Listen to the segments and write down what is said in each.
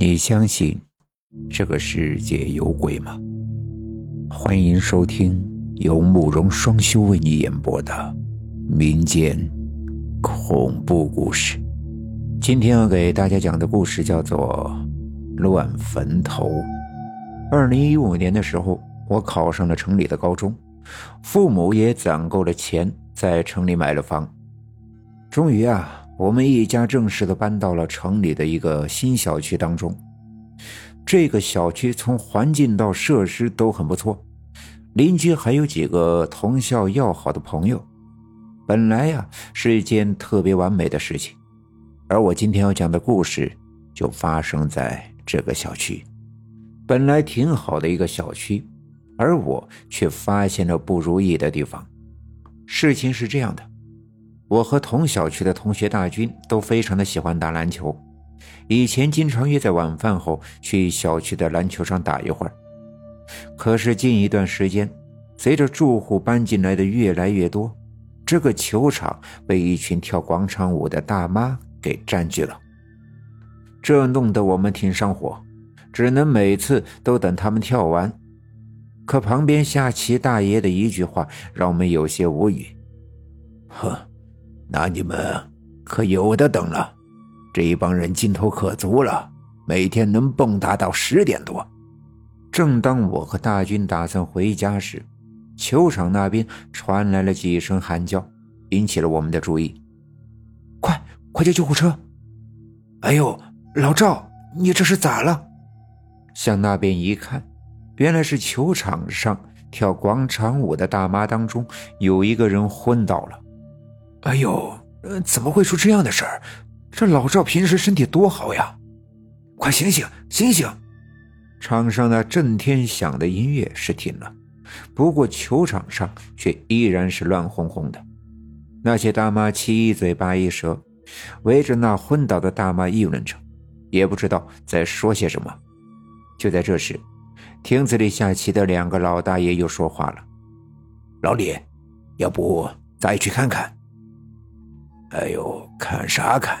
你相信这个世界有鬼吗？欢迎收听由慕容双修为你演播的民间恐怖故事。今天要给大家讲的故事叫做《乱坟头》。二零一五年的时候，我考上了城里的高中，父母也攒够了钱，在城里买了房。终于啊。我们一家正式的搬到了城里的一个新小区当中。这个小区从环境到设施都很不错，邻居还有几个同校要好的朋友。本来呀是一件特别完美的事情，而我今天要讲的故事就发生在这个小区。本来挺好的一个小区，而我却发现了不如意的地方。事情是这样的。我和同小区的同学大军都非常的喜欢打篮球，以前经常约在晚饭后去小区的篮球场打一会儿。可是近一段时间，随着住户搬进来的越来越多，这个球场被一群跳广场舞的大妈给占据了。这弄得我们挺上火，只能每次都等他们跳完。可旁边下棋大爷的一句话让我们有些无语：“哼。”那你们可有的等了，这一帮人劲头可足了，每天能蹦跶到十点多。正当我和大军打算回家时，球场那边传来了几声喊叫，引起了我们的注意。快，快叫救护车！哎呦，老赵，你这是咋了？向那边一看，原来是球场上跳广场舞的大妈当中有一个人昏倒了。哎呦，呃怎么会出这样的事儿？这老赵平时身体多好呀！快醒醒，醒醒！场上那震天响的音乐是停了，不过球场上却依然是乱哄哄的。那些大妈七嘴八舌，围着那昏倒的大妈议论着，也不知道在说些什么。就在这时，亭子里下棋的两个老大爷又说话了：“老李，要不咱也去看看？”哎呦，看啥看？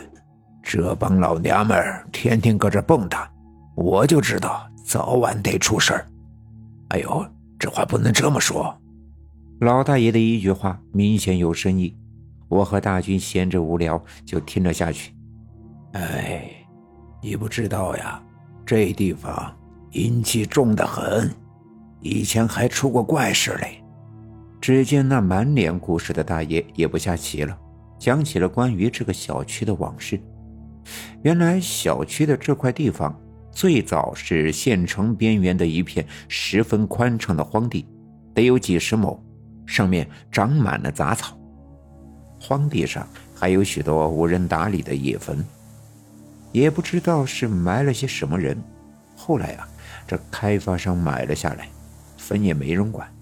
这帮老娘们儿天天搁这蹦跶，我就知道早晚得出事儿。哎呦，这话不能这么说。老大爷的一句话明显有深意，我和大军闲着无聊就听了下去。哎，你不知道呀，这地方阴气重得很，以前还出过怪事嘞。只见那满脸故事的大爷也不下棋了。讲起了关于这个小区的往事。原来小区的这块地方最早是县城边缘的一片十分宽敞的荒地，得有几十亩，上面长满了杂草。荒地上还有许多无人打理的野坟，也不知道是埋了些什么人。后来啊，这开发商买了下来，坟也没人管，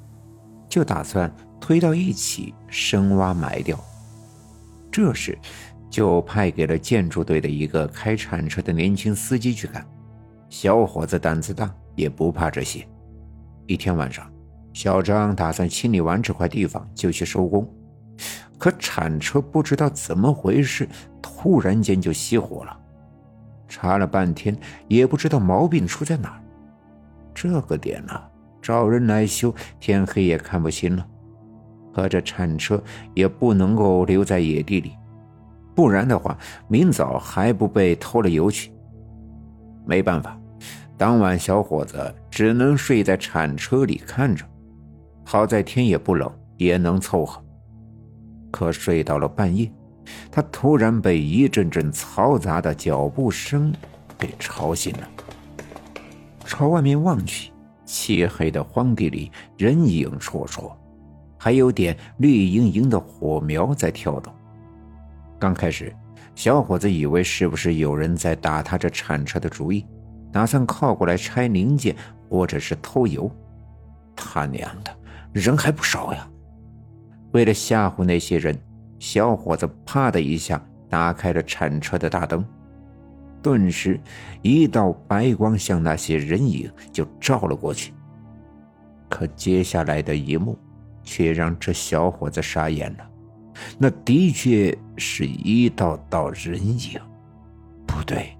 就打算推到一起深挖埋掉。这时，就派给了建筑队的一个开铲车的年轻司机去干。小伙子胆子大，也不怕这些。一天晚上，小张打算清理完这块地方就去收工，可铲车不知道怎么回事，突然间就熄火了。查了半天，也不知道毛病出在哪儿。这个点了，找人来修，天黑也看不清了。可这铲车也不能够留在野地里，不然的话，明早还不被偷了油去。没办法，当晚小伙子只能睡在铲车里看着。好在天也不冷，也能凑合。可睡到了半夜，他突然被一阵阵嘈杂的脚步声给吵醒了。朝外面望去，漆黑的荒地里人影绰绰。还有点绿莹莹的火苗在跳动。刚开始，小伙子以为是不是有人在打他这铲车的主意，打算靠过来拆零件或者是偷油。他娘的，人还不少呀！为了吓唬那些人，小伙子啪的一下打开了铲车的大灯，顿时一道白光向那些人影就照了过去。可接下来的一幕。却让这小伙子傻眼了，那的确是一道道人影，不对，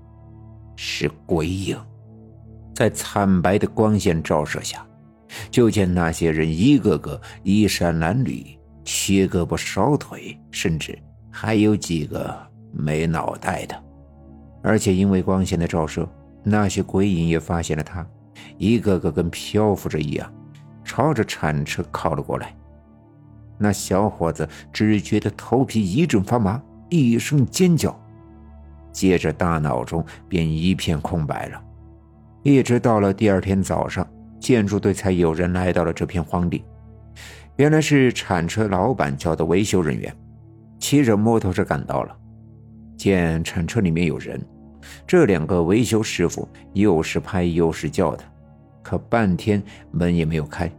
是鬼影。在惨白的光线照射下，就见那些人一个个衣衫褴褛，缺胳膊少腿，甚至还有几个没脑袋的。而且因为光线的照射，那些鬼影也发现了他，一个个跟漂浮着一样，朝着铲车靠了过来。那小伙子只觉得头皮一阵发麻，一声尖叫，接着大脑中便一片空白了。一直到了第二天早上，建筑队才有人来到了这片荒地。原来是铲车老板叫的维修人员，骑着摩托车赶到了。见铲车里面有人，这两个维修师傅又是拍又是叫的，可半天门也没有开。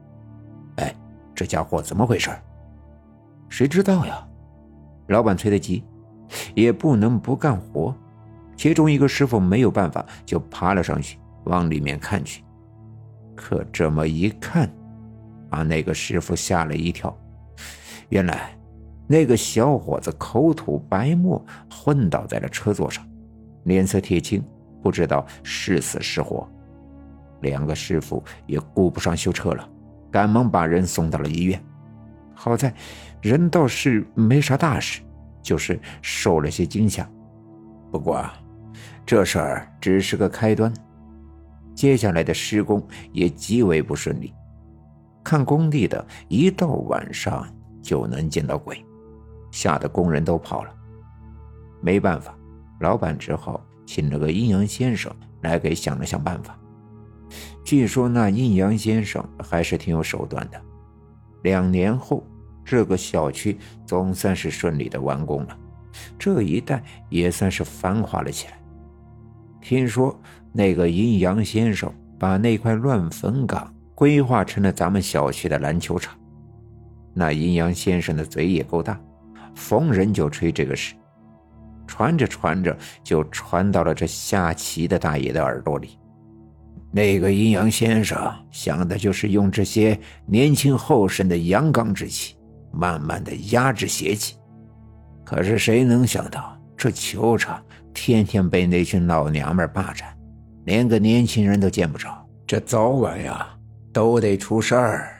哎，这家伙怎么回事？谁知道呀？老板催得急，也不能不干活。其中一个师傅没有办法，就爬了上去。往里面看去，可这么一看，把那个师傅吓了一跳。原来，那个小伙子口吐白沫，昏倒在了车座上，脸色铁青，不知道是死是活。两个师傅也顾不上修车了，赶忙把人送到了医院。好在人倒是没啥大事，就是受了些惊吓。不过，这事儿只是个开端。接下来的施工也极为不顺利，看工地的一到晚上就能见到鬼，吓得工人都跑了。没办法，老板只好请了个阴阳先生来给想了想办法。据说那阴阳先生还是挺有手段的。两年后，这个小区总算是顺利的完工了，这一带也算是繁华了起来。听说。那个阴阳先生把那块乱坟岗规划成了咱们小区的篮球场。那阴阳先生的嘴也够大，逢人就吹这个事，传着传着就传到了这下棋的大爷的耳朵里。那个阴阳先生想的就是用这些年轻后生的阳刚之气，慢慢的压制邪气。可是谁能想到，这球场天天被那群老娘们霸占。连个年轻人都见不着，这早晚呀都得出事儿。